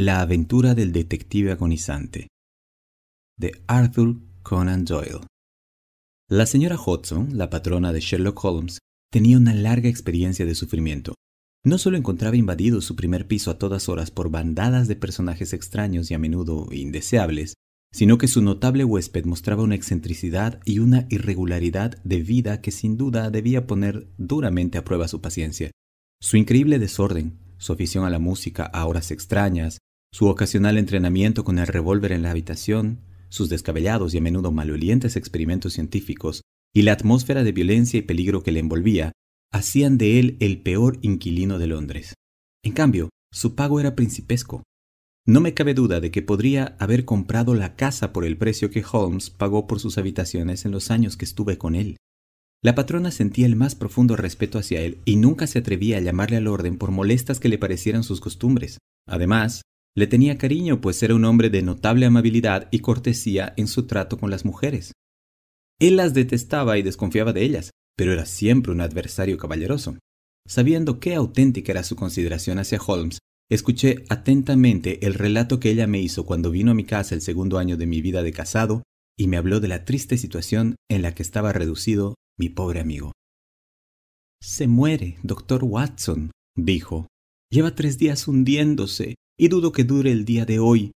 La aventura del detective agonizante de Arthur Conan Doyle. La señora Hodgson, la patrona de Sherlock Holmes, tenía una larga experiencia de sufrimiento. No solo encontraba invadido su primer piso a todas horas por bandadas de personajes extraños y a menudo indeseables, sino que su notable huésped mostraba una excentricidad y una irregularidad de vida que sin duda debía poner duramente a prueba su paciencia. Su increíble desorden, su afición a la música a horas extrañas, su ocasional entrenamiento con el revólver en la habitación, sus descabellados y a menudo malolientes experimentos científicos, y la atmósfera de violencia y peligro que le envolvía, hacían de él el peor inquilino de Londres. En cambio, su pago era principesco. No me cabe duda de que podría haber comprado la casa por el precio que Holmes pagó por sus habitaciones en los años que estuve con él. La patrona sentía el más profundo respeto hacia él y nunca se atrevía a llamarle al orden por molestas que le parecieran sus costumbres. Además, le tenía cariño, pues era un hombre de notable amabilidad y cortesía en su trato con las mujeres. Él las detestaba y desconfiaba de ellas, pero era siempre un adversario caballeroso. Sabiendo qué auténtica era su consideración hacia Holmes, escuché atentamente el relato que ella me hizo cuando vino a mi casa el segundo año de mi vida de casado y me habló de la triste situación en la que estaba reducido mi pobre amigo. Se muere, doctor Watson, dijo. Lleva tres días hundiéndose y dudo que dure el día de hoy.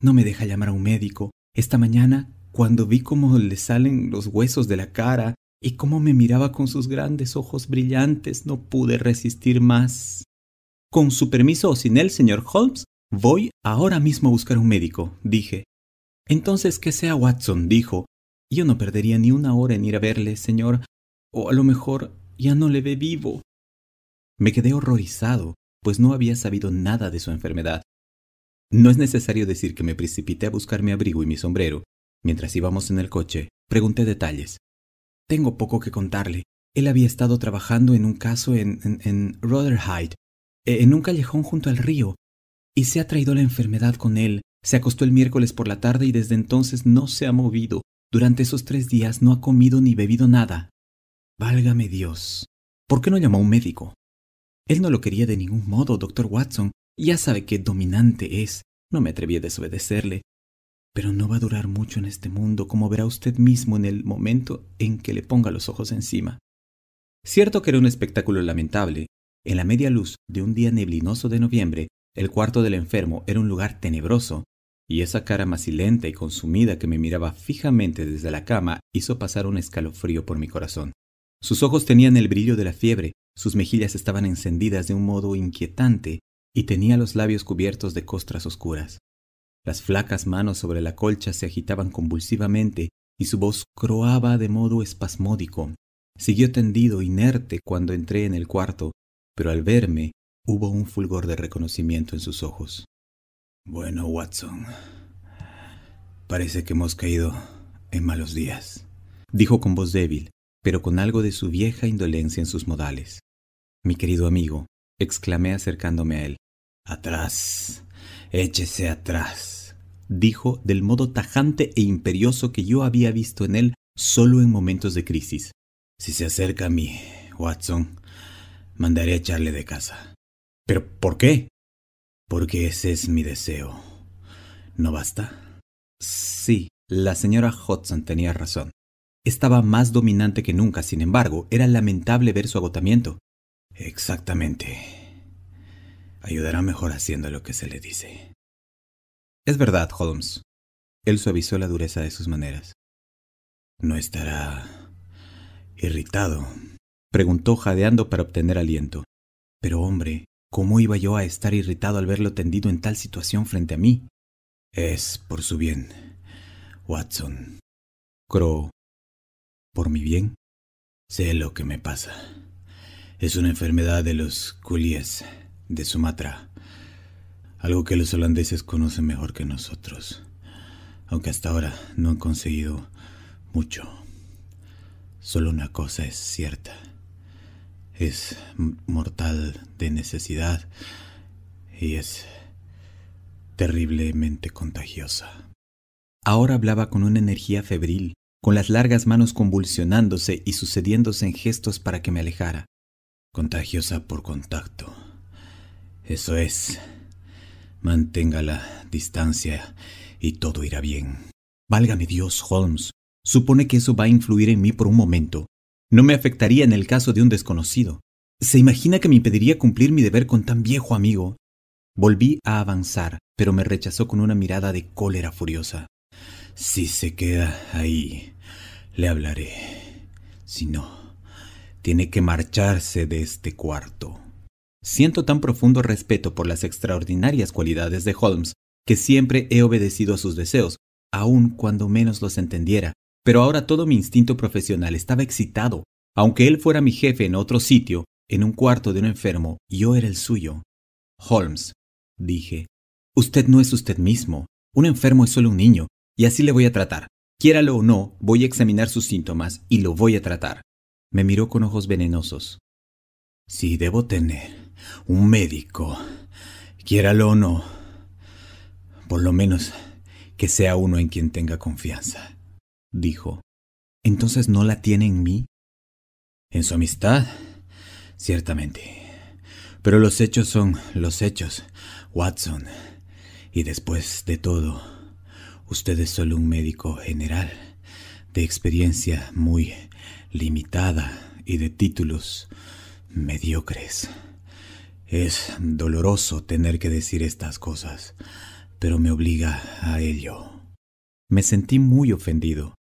No me deja llamar a un médico. Esta mañana, cuando vi cómo le salen los huesos de la cara y cómo me miraba con sus grandes ojos brillantes, no pude resistir más. Con su permiso o sin él, señor Holmes, voy ahora mismo a buscar un médico, dije. Entonces que sea Watson, dijo. Yo no perdería ni una hora en ir a verle, señor, o a lo mejor ya no le ve vivo. Me quedé horrorizado pues no había sabido nada de su enfermedad. No es necesario decir que me precipité a buscar mi abrigo y mi sombrero. Mientras íbamos en el coche, pregunté detalles. Tengo poco que contarle. Él había estado trabajando en un caso en, en, en Rotherhithe, e, en un callejón junto al río, y se ha traído la enfermedad con él. Se acostó el miércoles por la tarde y desde entonces no se ha movido. Durante esos tres días no ha comido ni bebido nada. Válgame Dios. ¿Por qué no llamó a un médico? Él no lo quería de ningún modo, doctor Watson. Ya sabe qué dominante es. No me atreví a desobedecerle. Pero no va a durar mucho en este mundo, como verá usted mismo en el momento en que le ponga los ojos encima. Cierto que era un espectáculo lamentable. En la media luz de un día neblinoso de noviembre, el cuarto del enfermo era un lugar tenebroso, y esa cara macilenta y consumida que me miraba fijamente desde la cama hizo pasar un escalofrío por mi corazón. Sus ojos tenían el brillo de la fiebre, sus mejillas estaban encendidas de un modo inquietante y tenía los labios cubiertos de costras oscuras. Las flacas manos sobre la colcha se agitaban convulsivamente y su voz croaba de modo espasmódico. Siguió tendido, inerte, cuando entré en el cuarto, pero al verme hubo un fulgor de reconocimiento en sus ojos. Bueno, Watson, parece que hemos caído en malos días, dijo con voz débil, pero con algo de su vieja indolencia en sus modales. Mi querido amigo, exclamé acercándome a él. Atrás, échese atrás, dijo del modo tajante e imperioso que yo había visto en él solo en momentos de crisis. Si se acerca a mí, Watson, mandaré a echarle de casa. ¿Pero por qué? Porque ese es mi deseo. ¿No basta? Sí, la señora Hudson tenía razón. Estaba más dominante que nunca, sin embargo, era lamentable ver su agotamiento. Exactamente. Ayudará mejor haciendo lo que se le dice. Es verdad, Holmes. Él suavizó la dureza de sus maneras. ¿No estará irritado? Preguntó jadeando para obtener aliento. Pero hombre, ¿cómo iba yo a estar irritado al verlo tendido en tal situación frente a mí? Es por su bien, Watson. Crow. ¿Por mi bien? Sé lo que me pasa. Es una enfermedad de los coolies de Sumatra, algo que los holandeses conocen mejor que nosotros, aunque hasta ahora no han conseguido mucho. Solo una cosa es cierta, es mortal de necesidad y es terriblemente contagiosa. Ahora hablaba con una energía febril, con las largas manos convulsionándose y sucediéndose en gestos para que me alejara contagiosa por contacto. Eso es, Mantenga la distancia y todo irá bien. Válgame Dios, Holmes. Supone que eso va a influir en mí por un momento. No me afectaría en el caso de un desconocido. ¿Se imagina que me impediría cumplir mi deber con tan viejo amigo? Volví a avanzar, pero me rechazó con una mirada de cólera furiosa. Si se queda ahí, le hablaré. Si no, tiene que marcharse de este cuarto. Siento tan profundo respeto por las extraordinarias cualidades de Holmes que siempre he obedecido a sus deseos, aun cuando menos los entendiera. Pero ahora todo mi instinto profesional estaba excitado. Aunque él fuera mi jefe en otro sitio, en un cuarto de un enfermo, yo era el suyo. Holmes, dije, usted no es usted mismo. Un enfermo es solo un niño, y así le voy a tratar. Quiéralo o no, voy a examinar sus síntomas y lo voy a tratar. Me miró con ojos venenosos. Si debo tener un médico, quiéralo o no, por lo menos que sea uno en quien tenga confianza, dijo. ¿Entonces no la tiene en mí? En su amistad, ciertamente. Pero los hechos son los hechos, Watson. Y después de todo, usted es solo un médico general, de experiencia muy limitada y de títulos mediocres. Es doloroso tener que decir estas cosas, pero me obliga a ello. Me sentí muy ofendido.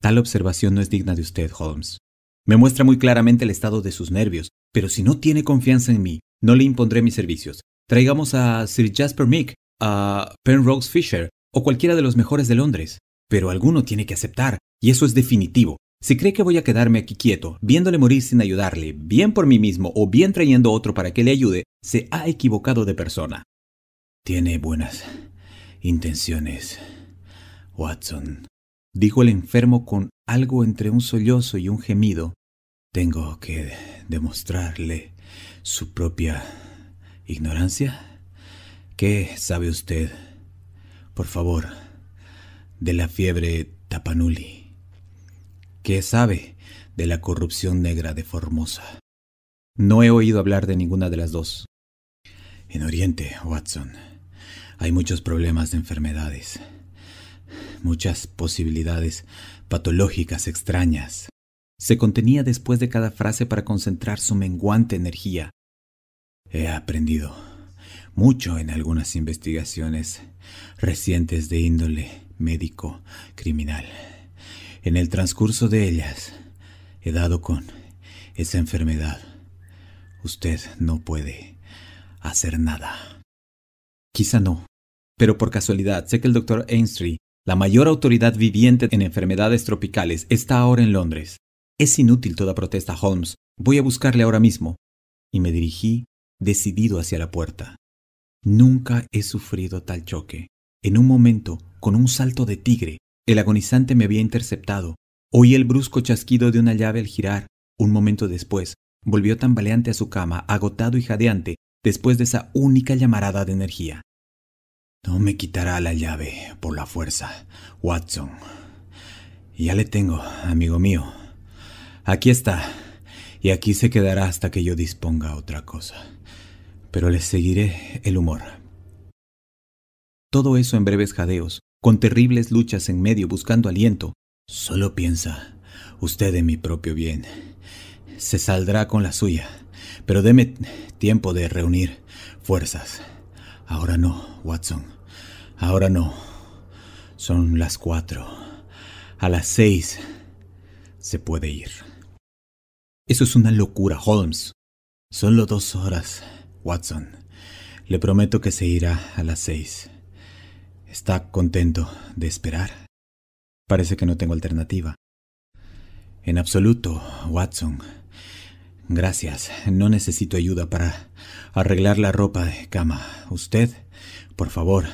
Tal observación no es digna de usted, Holmes. Me muestra muy claramente el estado de sus nervios, pero si no tiene confianza en mí, no le impondré mis servicios. Traigamos a Sir Jasper Meek, a Penrose Fisher o cualquiera de los mejores de Londres. Pero alguno tiene que aceptar, y eso es definitivo. Si cree que voy a quedarme aquí quieto, viéndole morir sin ayudarle, bien por mí mismo o bien trayendo otro para que le ayude, se ha equivocado de persona. Tiene buenas intenciones, Watson, dijo el enfermo con algo entre un sollozo y un gemido. Tengo que demostrarle su propia ignorancia. ¿Qué sabe usted, por favor, de la fiebre Tapanuli? ¿Qué sabe de la corrupción negra de Formosa? No he oído hablar de ninguna de las dos. En Oriente, Watson, hay muchos problemas de enfermedades, muchas posibilidades patológicas extrañas. Se contenía después de cada frase para concentrar su menguante energía. He aprendido mucho en algunas investigaciones recientes de índole médico criminal. En el transcurso de ellas he dado con esa enfermedad. Usted no puede hacer nada. Quizá no, pero por casualidad sé que el doctor Ainstree, la mayor autoridad viviente en enfermedades tropicales, está ahora en Londres. Es inútil toda protesta, Holmes. Voy a buscarle ahora mismo. Y me dirigí decidido hacia la puerta. Nunca he sufrido tal choque. En un momento, con un salto de tigre, el agonizante me había interceptado. Oí el brusco chasquido de una llave al girar. Un momento después, volvió tambaleante a su cama, agotado y jadeante, después de esa única llamarada de energía. No me quitará la llave por la fuerza, Watson. Ya le tengo, amigo mío. Aquí está, y aquí se quedará hasta que yo disponga otra cosa. Pero le seguiré el humor. Todo eso en breves jadeos, con terribles luchas en medio buscando aliento. Solo piensa usted en mi propio bien. Se saldrá con la suya, pero deme tiempo de reunir fuerzas. Ahora no, Watson. Ahora no. Son las cuatro. A las seis se puede ir. Eso es una locura, Holmes. Solo dos horas, Watson. Le prometo que se irá a las seis. ¿Está contento de esperar? Parece que no tengo alternativa. En absoluto, Watson. Gracias. No necesito ayuda para arreglar la ropa de cama. Usted, por favor,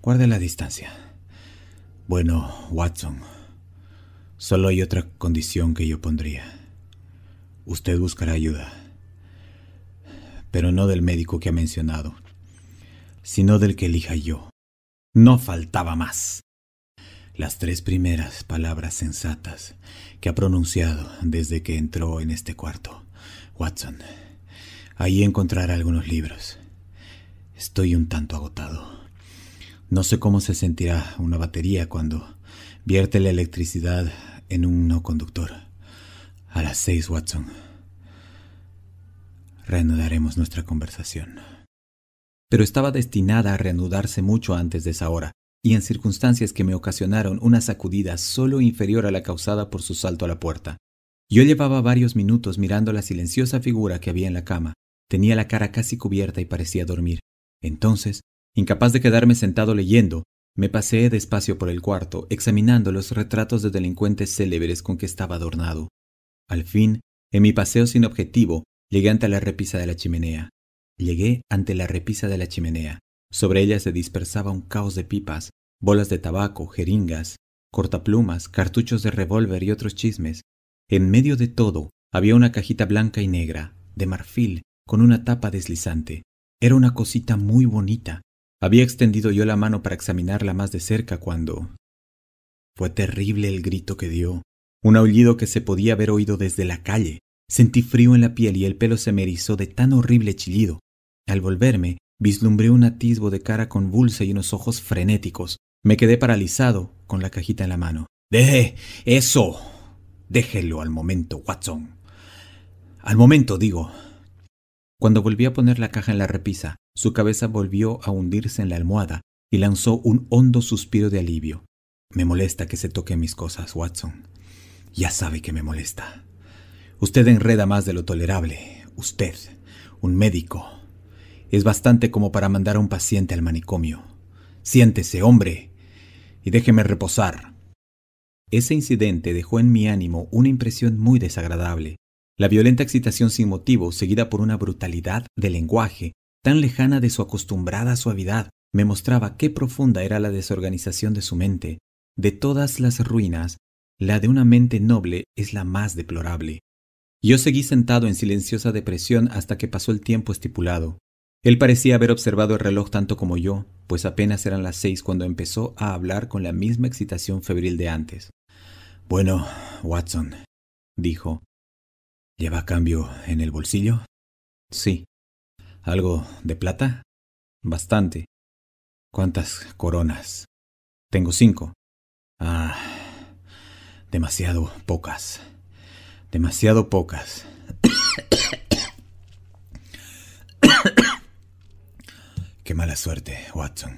guarde la distancia. Bueno, Watson, solo hay otra condición que yo pondría. Usted buscará ayuda. Pero no del médico que ha mencionado, sino del que elija yo. No faltaba más. Las tres primeras palabras sensatas que ha pronunciado desde que entró en este cuarto Watson. Ahí encontrará algunos libros. Estoy un tanto agotado. No sé cómo se sentirá una batería cuando vierte la electricidad en un no conductor. A las seis, Watson. Reanudaremos nuestra conversación. Pero estaba destinada a reanudarse mucho antes de esa hora, y en circunstancias que me ocasionaron una sacudida solo inferior a la causada por su salto a la puerta. Yo llevaba varios minutos mirando la silenciosa figura que había en la cama. Tenía la cara casi cubierta y parecía dormir. Entonces, incapaz de quedarme sentado leyendo, me paseé despacio por el cuarto, examinando los retratos de delincuentes célebres con que estaba adornado. Al fin, en mi paseo sin objetivo, llegué ante la repisa de la chimenea. Llegué ante la repisa de la chimenea. Sobre ella se dispersaba un caos de pipas, bolas de tabaco, jeringas, cortaplumas, cartuchos de revólver y otros chismes. En medio de todo había una cajita blanca y negra, de marfil, con una tapa deslizante. Era una cosita muy bonita. Había extendido yo la mano para examinarla más de cerca cuando... Fue terrible el grito que dio, un aullido que se podía haber oído desde la calle. Sentí frío en la piel y el pelo se me erizó de tan horrible chillido. Al volverme, vislumbré un atisbo de cara convulsa y unos ojos frenéticos. Me quedé paralizado, con la cajita en la mano. ¡Deje eso! Déjelo al momento, Watson. Al momento, digo. Cuando volví a poner la caja en la repisa, su cabeza volvió a hundirse en la almohada y lanzó un hondo suspiro de alivio. Me molesta que se toque mis cosas, Watson. Ya sabe que me molesta. Usted enreda más de lo tolerable. Usted, un médico. Es bastante como para mandar a un paciente al manicomio. Siéntese, hombre, y déjeme reposar. Ese incidente dejó en mi ánimo una impresión muy desagradable. La violenta excitación sin motivo, seguida por una brutalidad de lenguaje tan lejana de su acostumbrada suavidad, me mostraba qué profunda era la desorganización de su mente. De todas las ruinas, la de una mente noble es la más deplorable. Yo seguí sentado en silenciosa depresión hasta que pasó el tiempo estipulado. Él parecía haber observado el reloj tanto como yo, pues apenas eran las seis cuando empezó a hablar con la misma excitación febril de antes. Bueno, Watson, dijo, ¿Lleva cambio en el bolsillo? Sí. ¿Algo de plata? Bastante. ¿Cuántas coronas? Tengo cinco. Ah, demasiado pocas. Demasiado pocas. Qué mala suerte, Watson.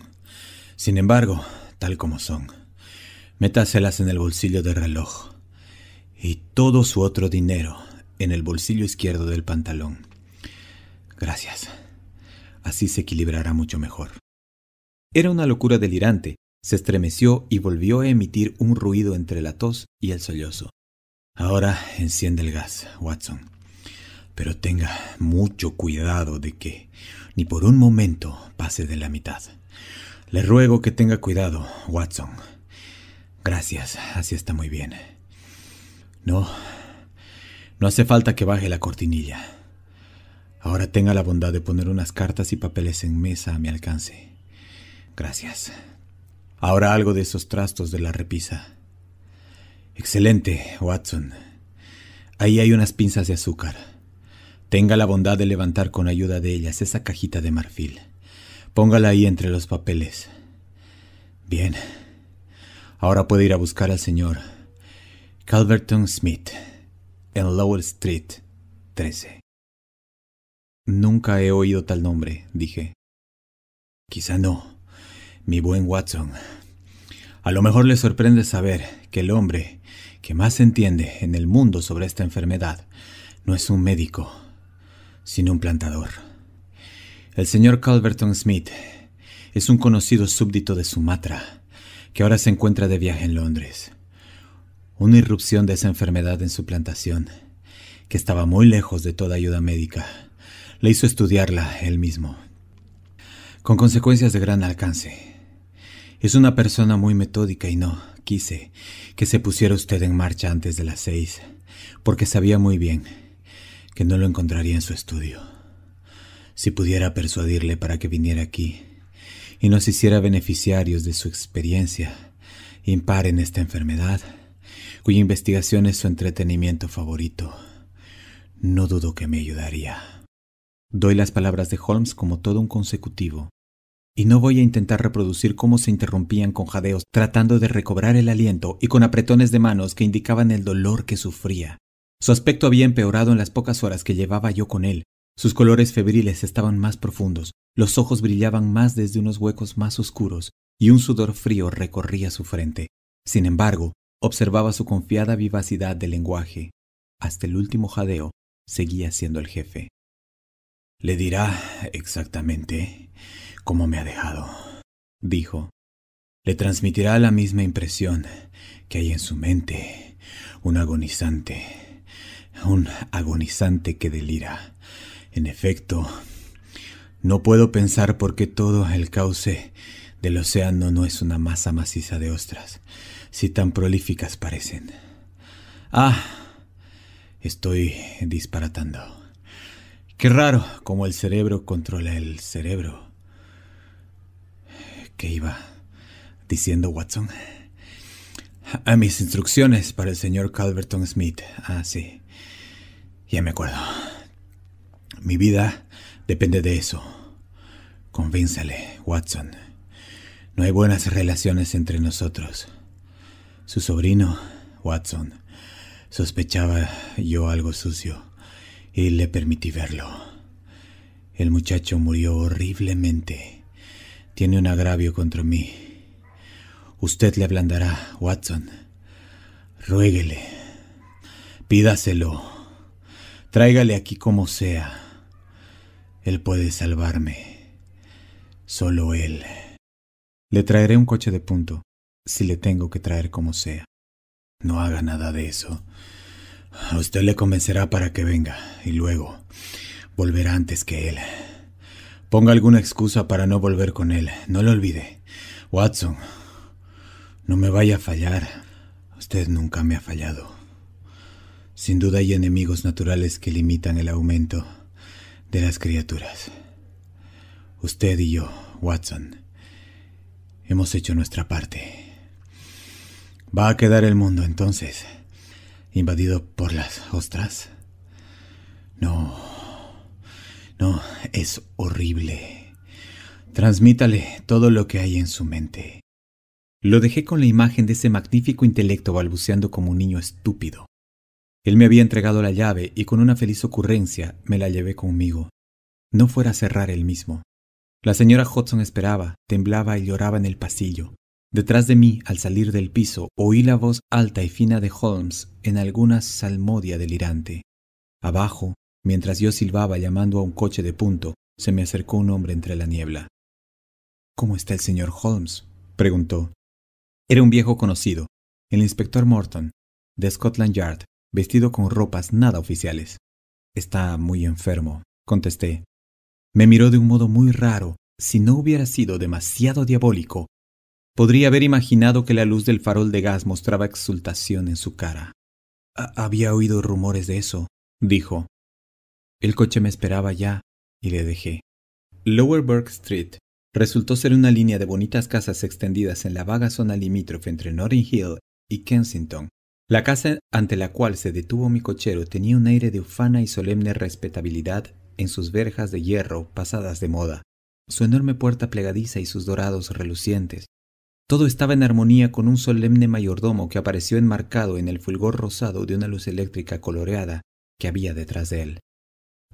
Sin embargo, tal como son, métaselas en el bolsillo del reloj. Y todo su otro dinero en el bolsillo izquierdo del pantalón. Gracias. Así se equilibrará mucho mejor. Era una locura delirante. Se estremeció y volvió a emitir un ruido entre la tos y el sollozo. Ahora enciende el gas, Watson. Pero tenga mucho cuidado de que ni por un momento pase de la mitad. Le ruego que tenga cuidado, Watson. Gracias, así está muy bien. No, no hace falta que baje la cortinilla. Ahora tenga la bondad de poner unas cartas y papeles en mesa a mi alcance. Gracias. Ahora algo de esos trastos de la repisa. Excelente, Watson. Ahí hay unas pinzas de azúcar. Tenga la bondad de levantar con ayuda de ellas esa cajita de marfil. Póngala ahí entre los papeles. Bien. Ahora puede ir a buscar al señor Calverton Smith en Lowell Street 13. Nunca he oído tal nombre, dije. Quizá no, mi buen Watson. A lo mejor le sorprende saber que el hombre que más entiende en el mundo sobre esta enfermedad no es un médico, sino un plantador. El señor Calverton Smith es un conocido súbdito de Sumatra, que ahora se encuentra de viaje en Londres. Una irrupción de esa enfermedad en su plantación, que estaba muy lejos de toda ayuda médica, le hizo estudiarla él mismo, con consecuencias de gran alcance. Es una persona muy metódica y no quise que se pusiera usted en marcha antes de las seis, porque sabía muy bien que no lo encontraría en su estudio. Si pudiera persuadirle para que viniera aquí y nos hiciera beneficiarios de su experiencia impar en esta enfermedad, cuya investigación es su entretenimiento favorito, no dudo que me ayudaría. Doy las palabras de Holmes como todo un consecutivo, y no voy a intentar reproducir cómo se interrumpían con jadeos tratando de recobrar el aliento y con apretones de manos que indicaban el dolor que sufría. Su aspecto había empeorado en las pocas horas que llevaba yo con él. Sus colores febriles estaban más profundos, los ojos brillaban más desde unos huecos más oscuros, y un sudor frío recorría su frente. Sin embargo, observaba su confiada vivacidad de lenguaje. Hasta el último jadeo seguía siendo el jefe. Le dirá exactamente cómo me ha dejado, dijo. Le transmitirá la misma impresión que hay en su mente, un agonizante, un agonizante que delira. En efecto, no puedo pensar por qué todo el cauce del océano no es una masa maciza de ostras, si tan prolíficas parecen. Ah, estoy disparatando. Qué raro cómo el cerebro controla el cerebro. ¿Qué iba diciendo Watson? A mis instrucciones para el señor Calverton Smith. Ah, sí. Ya me acuerdo. Mi vida depende de eso. Convénzale, Watson. No hay buenas relaciones entre nosotros. Su sobrino, Watson, sospechaba yo algo sucio y le permití verlo. El muchacho murió horriblemente. Tiene un agravio contra mí. Usted le ablandará, Watson. Ruéguele. Pídaselo. Tráigale aquí como sea. Él puede salvarme. Solo él. Le traeré un coche de punto, si le tengo que traer como sea. No haga nada de eso. A usted le convencerá para que venga y luego volverá antes que él. Ponga alguna excusa para no volver con él. No lo olvide. Watson, no me vaya a fallar. Usted nunca me ha fallado. Sin duda hay enemigos naturales que limitan el aumento de las criaturas. Usted y yo, Watson, hemos hecho nuestra parte. Va a quedar el mundo entonces invadido por las ostras? No, no, es horrible. Transmítale todo lo que hay en su mente. Lo dejé con la imagen de ese magnífico intelecto balbuceando como un niño estúpido. Él me había entregado la llave y con una feliz ocurrencia me la llevé conmigo. No fuera a cerrar él mismo. La señora Hudson esperaba, temblaba y lloraba en el pasillo. Detrás de mí, al salir del piso, oí la voz alta y fina de Holmes en alguna salmodia delirante. Abajo, mientras yo silbaba llamando a un coche de punto, se me acercó un hombre entre la niebla. ¿Cómo está el señor Holmes? preguntó. Era un viejo conocido, el inspector Morton, de Scotland Yard, vestido con ropas nada oficiales. Está muy enfermo, contesté. Me miró de un modo muy raro. Si no hubiera sido demasiado diabólico, Podría haber imaginado que la luz del farol de gas mostraba exultación en su cara. Había oído rumores de eso, dijo. El coche me esperaba ya y le dejé. Lower Burke Street resultó ser una línea de bonitas casas extendidas en la vaga zona limítrofe entre Notting Hill y Kensington. La casa ante la cual se detuvo mi cochero tenía un aire de ufana y solemne respetabilidad en sus verjas de hierro pasadas de moda, su enorme puerta plegadiza y sus dorados relucientes, todo estaba en armonía con un solemne mayordomo que apareció enmarcado en el fulgor rosado de una luz eléctrica coloreada que había detrás de él.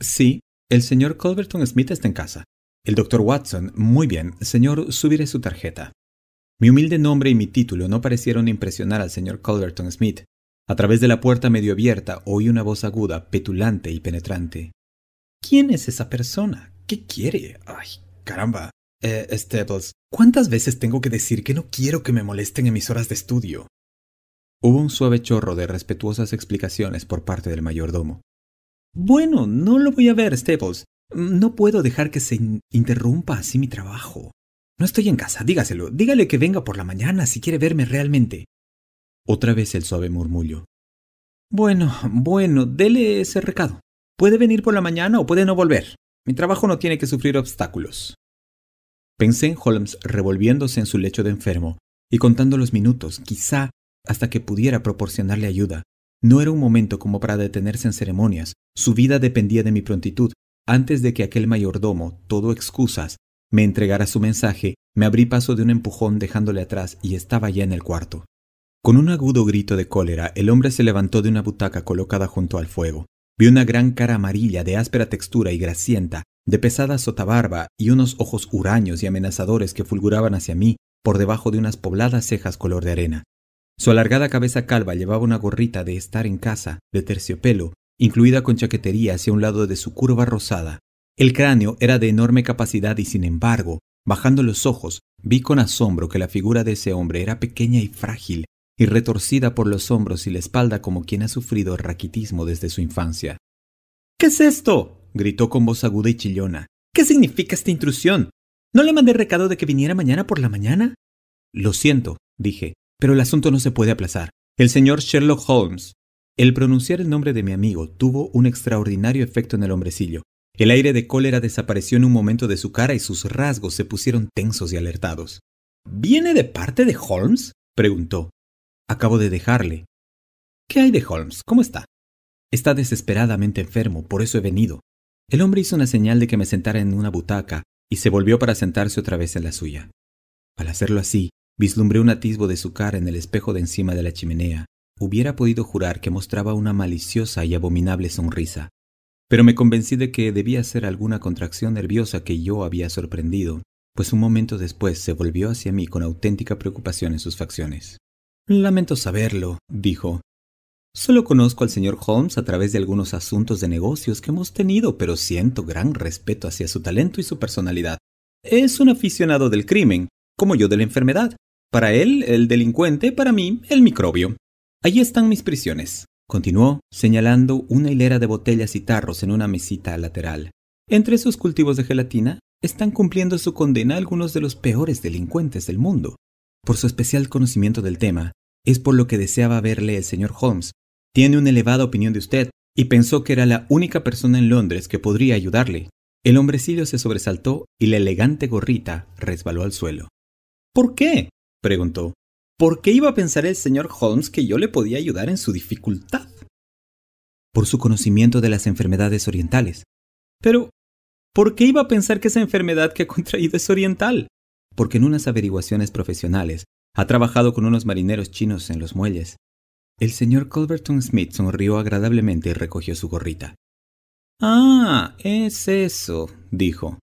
Sí, el señor Culverton Smith está en casa. El doctor Watson, muy bien, señor, subiré su tarjeta. Mi humilde nombre y mi título no parecieron impresionar al señor Culverton Smith. A través de la puerta medio abierta oí una voz aguda, petulante y penetrante. ¿Quién es esa persona? ¿Qué quiere? Ay, caramba. Eh, Stables, ¿cuántas veces tengo que decir que no quiero que me molesten en mis horas de estudio? Hubo un suave chorro de respetuosas explicaciones por parte del mayordomo. Bueno, no lo voy a ver, Staples. No puedo dejar que se interrumpa así mi trabajo. No estoy en casa, dígaselo. Dígale que venga por la mañana si quiere verme realmente. Otra vez el suave murmullo. Bueno, bueno, dele ese recado. Puede venir por la mañana o puede no volver. Mi trabajo no tiene que sufrir obstáculos. Pensé en Holmes revolviéndose en su lecho de enfermo y contando los minutos, quizá hasta que pudiera proporcionarle ayuda. No era un momento como para detenerse en ceremonias. Su vida dependía de mi prontitud, antes de que aquel mayordomo, todo excusas, me entregara su mensaje, me abrí paso de un empujón dejándole atrás y estaba ya en el cuarto. Con un agudo grito de cólera, el hombre se levantó de una butaca colocada junto al fuego. Vi una gran cara amarilla de áspera textura y grasienta, de pesada sotabarba y unos ojos huraños y amenazadores que fulguraban hacia mí por debajo de unas pobladas cejas color de arena. Su alargada cabeza calva llevaba una gorrita de estar en casa, de terciopelo, incluida con chaquetería hacia un lado de su curva rosada. El cráneo era de enorme capacidad y sin embargo, bajando los ojos, vi con asombro que la figura de ese hombre era pequeña y frágil, y retorcida por los hombros y la espalda como quien ha sufrido raquitismo desde su infancia. ¿Qué es esto? gritó con voz aguda y chillona. ¿Qué significa esta intrusión? ¿No le mandé recado de que viniera mañana por la mañana? Lo siento, dije, pero el asunto no se puede aplazar. El señor Sherlock Holmes. El pronunciar el nombre de mi amigo tuvo un extraordinario efecto en el hombrecillo. El aire de cólera desapareció en un momento de su cara y sus rasgos se pusieron tensos y alertados. ¿Viene de parte de Holmes? preguntó. Acabo de dejarle. ¿Qué hay de Holmes? ¿Cómo está? Está desesperadamente enfermo, por eso he venido. El hombre hizo una señal de que me sentara en una butaca y se volvió para sentarse otra vez en la suya. Al hacerlo así, vislumbré un atisbo de su cara en el espejo de encima de la chimenea. Hubiera podido jurar que mostraba una maliciosa y abominable sonrisa, pero me convencí de que debía ser alguna contracción nerviosa que yo había sorprendido, pues un momento después se volvió hacia mí con auténtica preocupación en sus facciones. Lamento saberlo, dijo. Solo conozco al señor Holmes a través de algunos asuntos de negocios que hemos tenido, pero siento gran respeto hacia su talento y su personalidad. Es un aficionado del crimen, como yo de la enfermedad. Para él, el delincuente, para mí, el microbio. Allí están mis prisiones, continuó, señalando una hilera de botellas y tarros en una mesita lateral. Entre esos cultivos de gelatina están cumpliendo su condena algunos de los peores delincuentes del mundo. Por su especial conocimiento del tema, es por lo que deseaba verle el señor Holmes. Tiene una elevada opinión de usted y pensó que era la única persona en Londres que podría ayudarle. El hombrecillo se sobresaltó y la elegante gorrita resbaló al suelo. ¿Por qué? preguntó. ¿Por qué iba a pensar el señor Holmes que yo le podía ayudar en su dificultad? Por su conocimiento de las enfermedades orientales. Pero, ¿por qué iba a pensar que esa enfermedad que ha contraído es oriental? porque en unas averiguaciones profesionales ha trabajado con unos marineros chinos en los muelles. El señor Culverton Smith sonrió agradablemente y recogió su gorrita. Ah, es eso, dijo.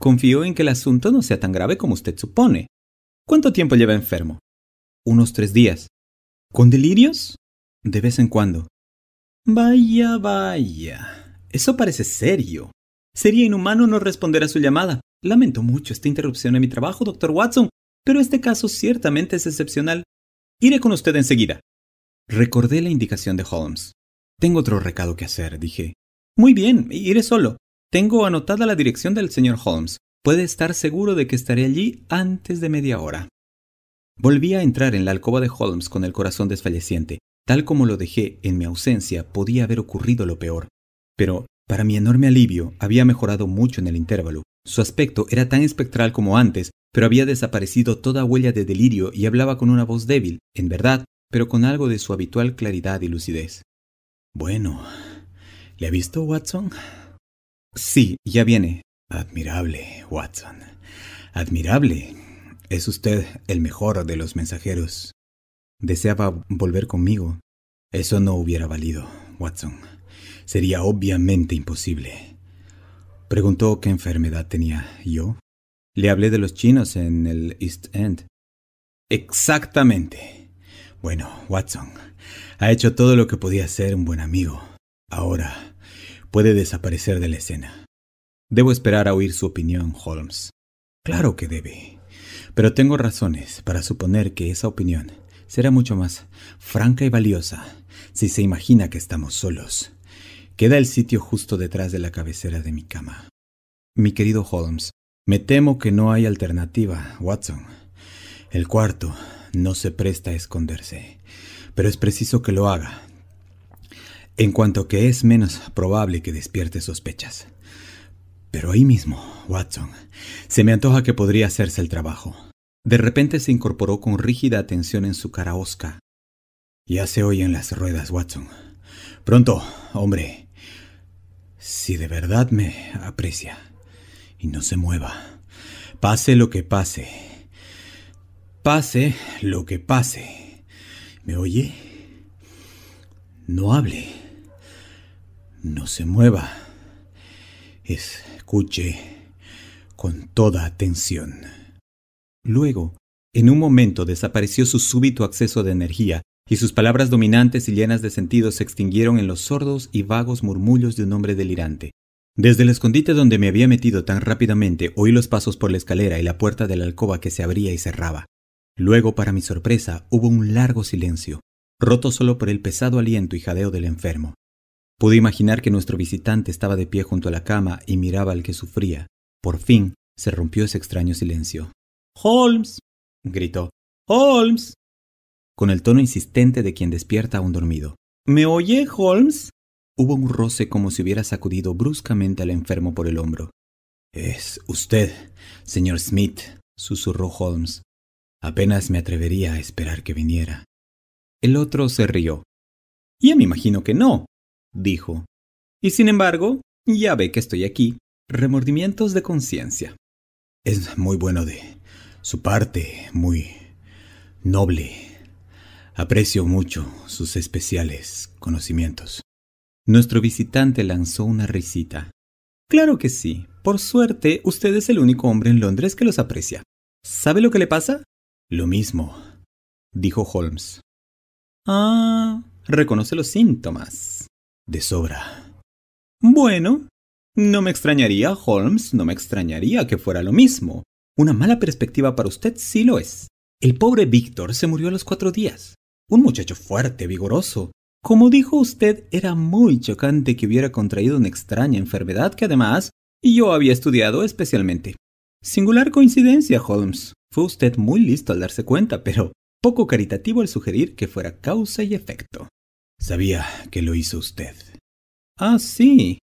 Confío en que el asunto no sea tan grave como usted supone. ¿Cuánto tiempo lleva enfermo? Unos tres días. ¿Con delirios? De vez en cuando. Vaya, vaya. Eso parece serio. Sería inhumano no responder a su llamada. Lamento mucho esta interrupción en mi trabajo, doctor Watson, pero este caso ciertamente es excepcional. Iré con usted enseguida. Recordé la indicación de Holmes. Tengo otro recado que hacer, dije. Muy bien, iré solo. Tengo anotada la dirección del señor Holmes. Puede estar seguro de que estaré allí antes de media hora. Volví a entrar en la alcoba de Holmes con el corazón desfalleciente. Tal como lo dejé en mi ausencia, podía haber ocurrido lo peor. Pero para mi enorme alivio, había mejorado mucho en el intervalo. Su aspecto era tan espectral como antes, pero había desaparecido toda huella de delirio y hablaba con una voz débil, en verdad, pero con algo de su habitual claridad y lucidez. Bueno, ¿le ha visto, Watson? Sí, ya viene. Admirable, Watson. Admirable. Es usted el mejor de los mensajeros. Deseaba volver conmigo. Eso no hubiera valido, Watson sería obviamente imposible. Preguntó qué enfermedad tenía yo. Le hablé de los chinos en el East End. Exactamente. Bueno, Watson, ha hecho todo lo que podía ser un buen amigo. Ahora puede desaparecer de la escena. Debo esperar a oír su opinión, Holmes. Claro que debe. Pero tengo razones para suponer que esa opinión será mucho más franca y valiosa si se imagina que estamos solos Queda el sitio justo detrás de la cabecera de mi cama. Mi querido Holmes, me temo que no hay alternativa, Watson. El cuarto no se presta a esconderse, pero es preciso que lo haga. En cuanto que es menos probable que despierte sospechas. Pero ahí mismo, Watson, se me antoja que podría hacerse el trabajo. De repente se incorporó con rígida atención en su cara osca. Ya se oyen las ruedas, Watson. Pronto, hombre. Si de verdad me aprecia y no se mueva, pase lo que pase, pase lo que pase, ¿me oye? No hable, no se mueva, escuche con toda atención. Luego, en un momento desapareció su súbito acceso de energía y sus palabras dominantes y llenas de sentido se extinguieron en los sordos y vagos murmullos de un hombre delirante. Desde el escondite donde me había metido tan rápidamente oí los pasos por la escalera y la puerta de la alcoba que se abría y cerraba. Luego, para mi sorpresa, hubo un largo silencio, roto solo por el pesado aliento y jadeo del enfermo. Pude imaginar que nuestro visitante estaba de pie junto a la cama y miraba al que sufría. Por fin se rompió ese extraño silencio. Holmes. gritó. Holmes con el tono insistente de quien despierta a un dormido. ¿Me oye, Holmes? Hubo un roce como si hubiera sacudido bruscamente al enfermo por el hombro. Es usted, señor Smith, susurró Holmes. Apenas me atrevería a esperar que viniera. El otro se rió. Ya me imagino que no, dijo. Y sin embargo, ya ve que estoy aquí. Remordimientos de conciencia. Es muy bueno de su parte, muy noble, Aprecio mucho sus especiales conocimientos. Nuestro visitante lanzó una risita. Claro que sí. Por suerte, usted es el único hombre en Londres que los aprecia. ¿Sabe lo que le pasa? Lo mismo, dijo Holmes. Ah, reconoce los síntomas. De sobra. Bueno, no me extrañaría, Holmes, no me extrañaría que fuera lo mismo. Una mala perspectiva para usted sí lo es. El pobre Víctor se murió a los cuatro días. Un muchacho fuerte, vigoroso. Como dijo usted, era muy chocante que hubiera contraído una extraña enfermedad que además yo había estudiado especialmente. Singular coincidencia, Holmes. Fue usted muy listo al darse cuenta, pero poco caritativo al sugerir que fuera causa y efecto. Sabía que lo hizo usted. Ah, sí.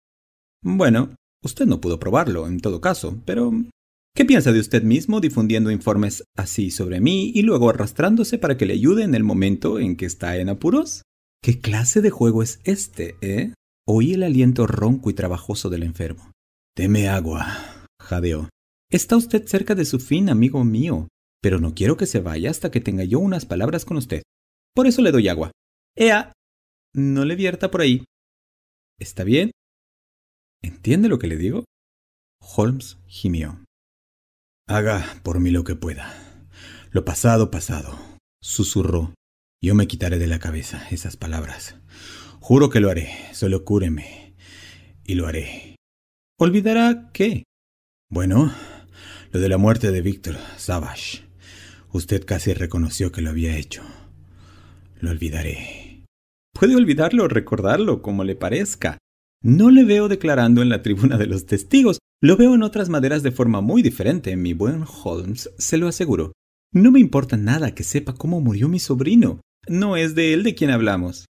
Bueno, usted no pudo probarlo, en todo caso, pero ¿Qué piensa de usted mismo difundiendo informes así sobre mí y luego arrastrándose para que le ayude en el momento en que está en apuros? ¿Qué clase de juego es este, eh? Oí el aliento ronco y trabajoso del enfermo. Deme agua, jadeó. Está usted cerca de su fin, amigo mío, pero no quiero que se vaya hasta que tenga yo unas palabras con usted. Por eso le doy agua. Ea, no le vierta por ahí. ¿Está bien? ¿Entiende lo que le digo? Holmes gimió. Haga por mí lo que pueda. Lo pasado, pasado, susurró. Yo me quitaré de la cabeza esas palabras. Juro que lo haré, solo cúreme. Y lo haré. ¿Olvidará qué? Bueno, lo de la muerte de Víctor Savage. Usted casi reconoció que lo había hecho. Lo olvidaré. Puede olvidarlo o recordarlo como le parezca. No le veo declarando en la tribuna de los testigos, lo veo en otras maderas de forma muy diferente, mi buen Holmes, se lo aseguro. No me importa nada que sepa cómo murió mi sobrino. No es de él de quien hablamos.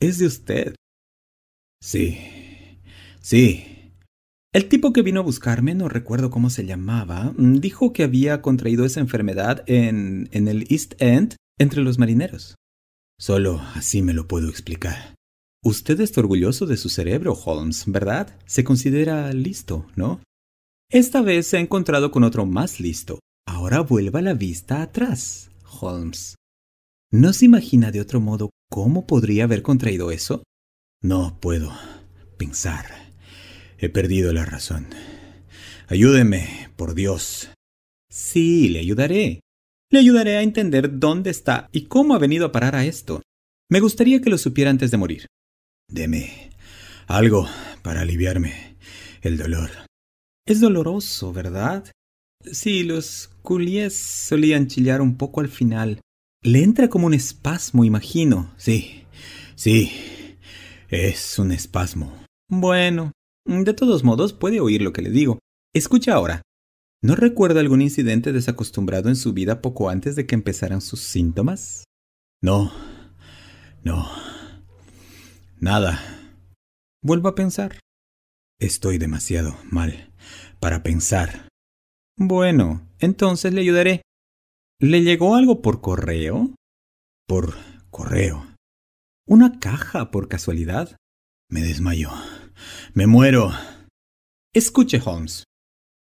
Es de usted. Sí. Sí. El tipo que vino a buscarme, no recuerdo cómo se llamaba, dijo que había contraído esa enfermedad en, en el East End entre los marineros. Solo así me lo puedo explicar. Usted está orgulloso de su cerebro, Holmes, ¿verdad? Se considera listo, ¿no? Esta vez se ha encontrado con otro más listo. Ahora vuelva la vista atrás, Holmes. ¿No se imagina de otro modo cómo podría haber contraído eso? No puedo pensar. He perdido la razón. Ayúdeme, por Dios. Sí, le ayudaré. Le ayudaré a entender dónde está y cómo ha venido a parar a esto. Me gustaría que lo supiera antes de morir. Deme algo para aliviarme el dolor. Es doloroso, ¿verdad? Sí, los culies solían chillar un poco al final. Le entra como un espasmo, imagino. Sí, sí, es un espasmo. Bueno, de todos modos puede oír lo que le digo. Escucha ahora. ¿No recuerda algún incidente desacostumbrado en su vida poco antes de que empezaran sus síntomas? No, no. Nada. Vuelvo a pensar. Estoy demasiado mal para pensar. Bueno, entonces le ayudaré. ¿Le llegó algo por correo? Por correo. ¿Una caja por casualidad? Me desmayó. Me muero. Escuche, Holmes.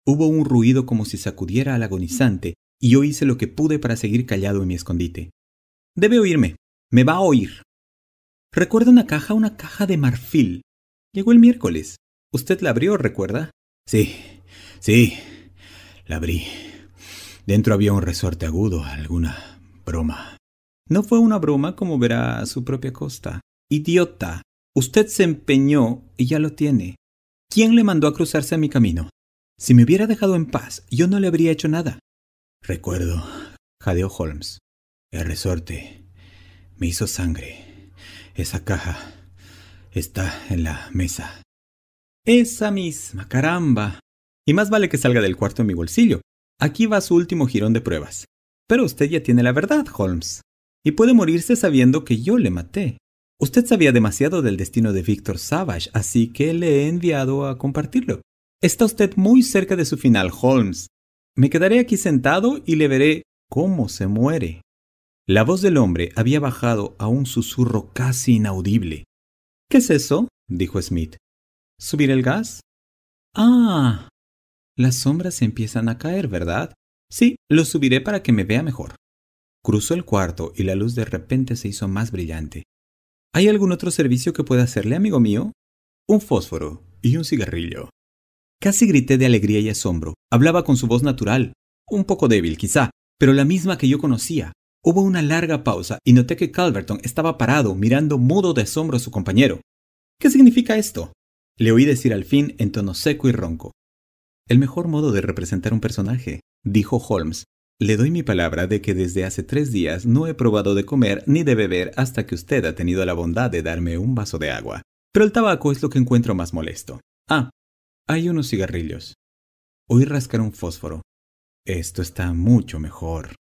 Hubo un ruido como si sacudiera al agonizante, y yo hice lo que pude para seguir callado en mi escondite. Debe oírme. Me va a oír. Recuerda una caja, una caja de marfil. Llegó el miércoles. Usted la abrió, ¿recuerda? Sí, sí, la abrí. Dentro había un resorte agudo, alguna broma. No fue una broma, como verá a su propia costa. Idiota. Usted se empeñó y ya lo tiene. ¿Quién le mandó a cruzarse a mi camino? Si me hubiera dejado en paz, yo no le habría hecho nada. Recuerdo, jadeó Holmes. El resorte me hizo sangre. Esa caja está en la mesa. Esa misma, caramba. Y más vale que salga del cuarto en mi bolsillo. Aquí va su último jirón de pruebas. Pero usted ya tiene la verdad, Holmes. Y puede morirse sabiendo que yo le maté. Usted sabía demasiado del destino de Victor Savage, así que le he enviado a compartirlo. Está usted muy cerca de su final, Holmes. Me quedaré aquí sentado y le veré cómo se muere. La voz del hombre había bajado a un susurro casi inaudible. ¿Qué es eso? dijo Smith. ¿Subir el gas? Ah, las sombras empiezan a caer, ¿verdad? Sí, lo subiré para que me vea mejor. Cruzó el cuarto y la luz de repente se hizo más brillante. ¿Hay algún otro servicio que pueda hacerle, amigo mío? Un fósforo y un cigarrillo. Casi grité de alegría y asombro. Hablaba con su voz natural, un poco débil quizá, pero la misma que yo conocía. Hubo una larga pausa y noté que Calverton estaba parado, mirando mudo de asombro a su compañero. ¿Qué significa esto? Le oí decir al fin en tono seco y ronco. El mejor modo de representar un personaje, dijo Holmes. Le doy mi palabra de que desde hace tres días no he probado de comer ni de beber hasta que usted ha tenido la bondad de darme un vaso de agua. Pero el tabaco es lo que encuentro más molesto. Ah, hay unos cigarrillos. Oí rascar un fósforo. Esto está mucho mejor.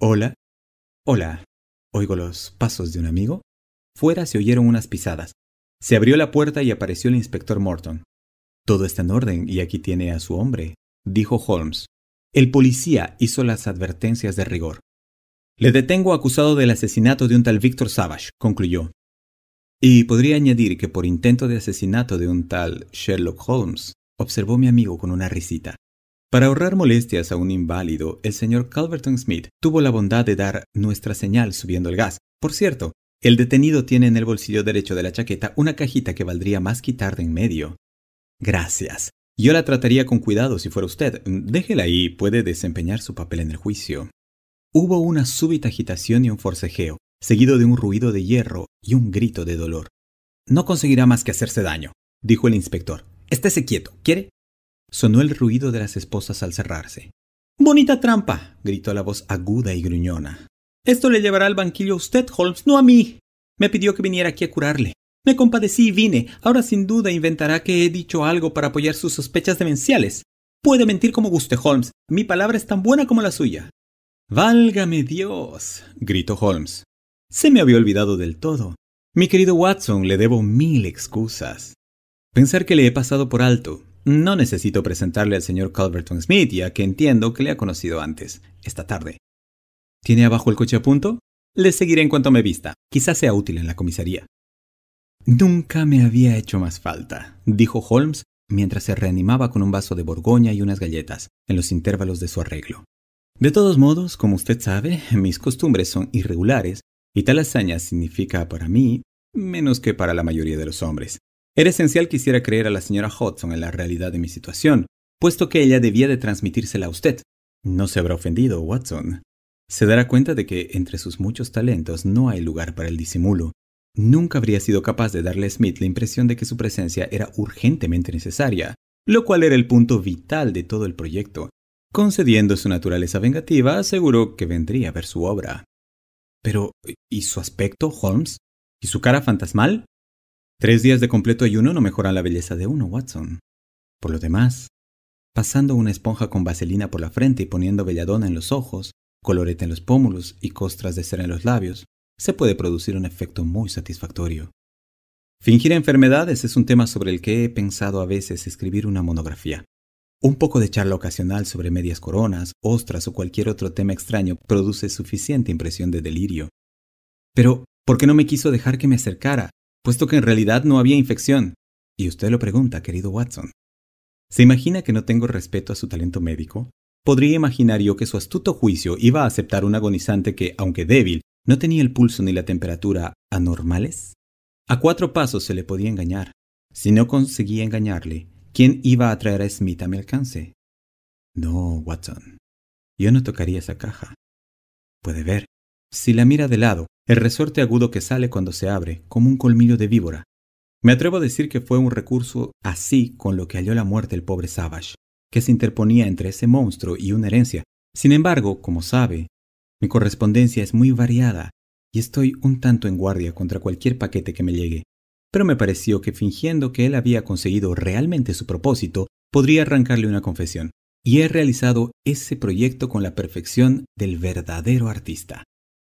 Hola. Hola. Oigo los pasos de un amigo. Fuera se oyeron unas pisadas. Se abrió la puerta y apareció el inspector Morton. Todo está en orden y aquí tiene a su hombre, dijo Holmes. El policía hizo las advertencias de rigor. Le detengo acusado del asesinato de un tal Victor Savage, concluyó. Y podría añadir que por intento de asesinato de un tal Sherlock Holmes, observó mi amigo con una risita. Para ahorrar molestias a un inválido, el señor Calverton Smith tuvo la bondad de dar nuestra señal subiendo el gas. Por cierto, el detenido tiene en el bolsillo derecho de la chaqueta una cajita que valdría más quitar de en medio. Gracias. Yo la trataría con cuidado si fuera usted. Déjela ahí, puede desempeñar su papel en el juicio. Hubo una súbita agitación y un forcejeo, seguido de un ruido de hierro y un grito de dolor. No conseguirá más que hacerse daño, dijo el inspector. Estése quieto, ¿quiere? Sonó el ruido de las esposas al cerrarse. Bonita trampa, gritó la voz aguda y gruñona. Esto le llevará al banquillo a usted, Holmes, no a mí. Me pidió que viniera aquí a curarle. Me compadecí y vine. Ahora sin duda inventará que he dicho algo para apoyar sus sospechas demenciales. Puede mentir como guste, Holmes. Mi palabra es tan buena como la suya. Válgame Dios. gritó Holmes. Se me había olvidado del todo. Mi querido Watson, le debo mil excusas. Pensar que le he pasado por alto. No necesito presentarle al señor Calverton Smith, ya que entiendo que le ha conocido antes, esta tarde. ¿Tiene abajo el coche a punto? Le seguiré en cuanto me vista. Quizás sea útil en la comisaría. Nunca me había hecho más falta, dijo Holmes mientras se reanimaba con un vaso de Borgoña y unas galletas en los intervalos de su arreglo. De todos modos, como usted sabe, mis costumbres son irregulares y tal hazaña significa para mí menos que para la mayoría de los hombres. Era esencial que hiciera creer a la señora Hodgson en la realidad de mi situación, puesto que ella debía de transmitírsela a usted. No se habrá ofendido, Watson. Se dará cuenta de que entre sus muchos talentos no hay lugar para el disimulo, Nunca habría sido capaz de darle a Smith la impresión de que su presencia era urgentemente necesaria, lo cual era el punto vital de todo el proyecto. Concediendo su naturaleza vengativa, aseguró que vendría a ver su obra. Pero, ¿y su aspecto, Holmes? ¿Y su cara fantasmal? Tres días de completo ayuno no mejoran la belleza de uno, Watson. Por lo demás, pasando una esponja con vaselina por la frente y poniendo belladona en los ojos, colorete en los pómulos y costras de cera en los labios, se puede producir un efecto muy satisfactorio. Fingir enfermedades es un tema sobre el que he pensado a veces escribir una monografía. Un poco de charla ocasional sobre medias coronas, ostras o cualquier otro tema extraño produce suficiente impresión de delirio. Pero, ¿por qué no me quiso dejar que me acercara, puesto que en realidad no había infección? Y usted lo pregunta, querido Watson. ¿Se imagina que no tengo respeto a su talento médico? Podría imaginar yo que su astuto juicio iba a aceptar un agonizante que, aunque débil, no tenía el pulso ni la temperatura anormales. A cuatro pasos se le podía engañar. Si no conseguía engañarle, ¿quién iba a traer a Smith a mi alcance? No, Watson. Yo no tocaría esa caja. Puede ver, si la mira de lado, el resorte agudo que sale cuando se abre, como un colmillo de víbora. Me atrevo a decir que fue un recurso así con lo que halló la muerte el pobre Savage, que se interponía entre ese monstruo y una herencia. Sin embargo, como sabe, mi correspondencia es muy variada y estoy un tanto en guardia contra cualquier paquete que me llegue. Pero me pareció que fingiendo que él había conseguido realmente su propósito, podría arrancarle una confesión y he realizado ese proyecto con la perfección del verdadero artista.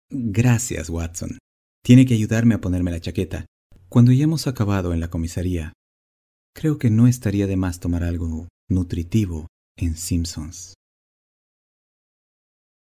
Gracias, Watson. Tiene que ayudarme a ponerme la chaqueta. Cuando ya hemos acabado en la comisaría, creo que no estaría de más tomar algo nutritivo en Simpsons.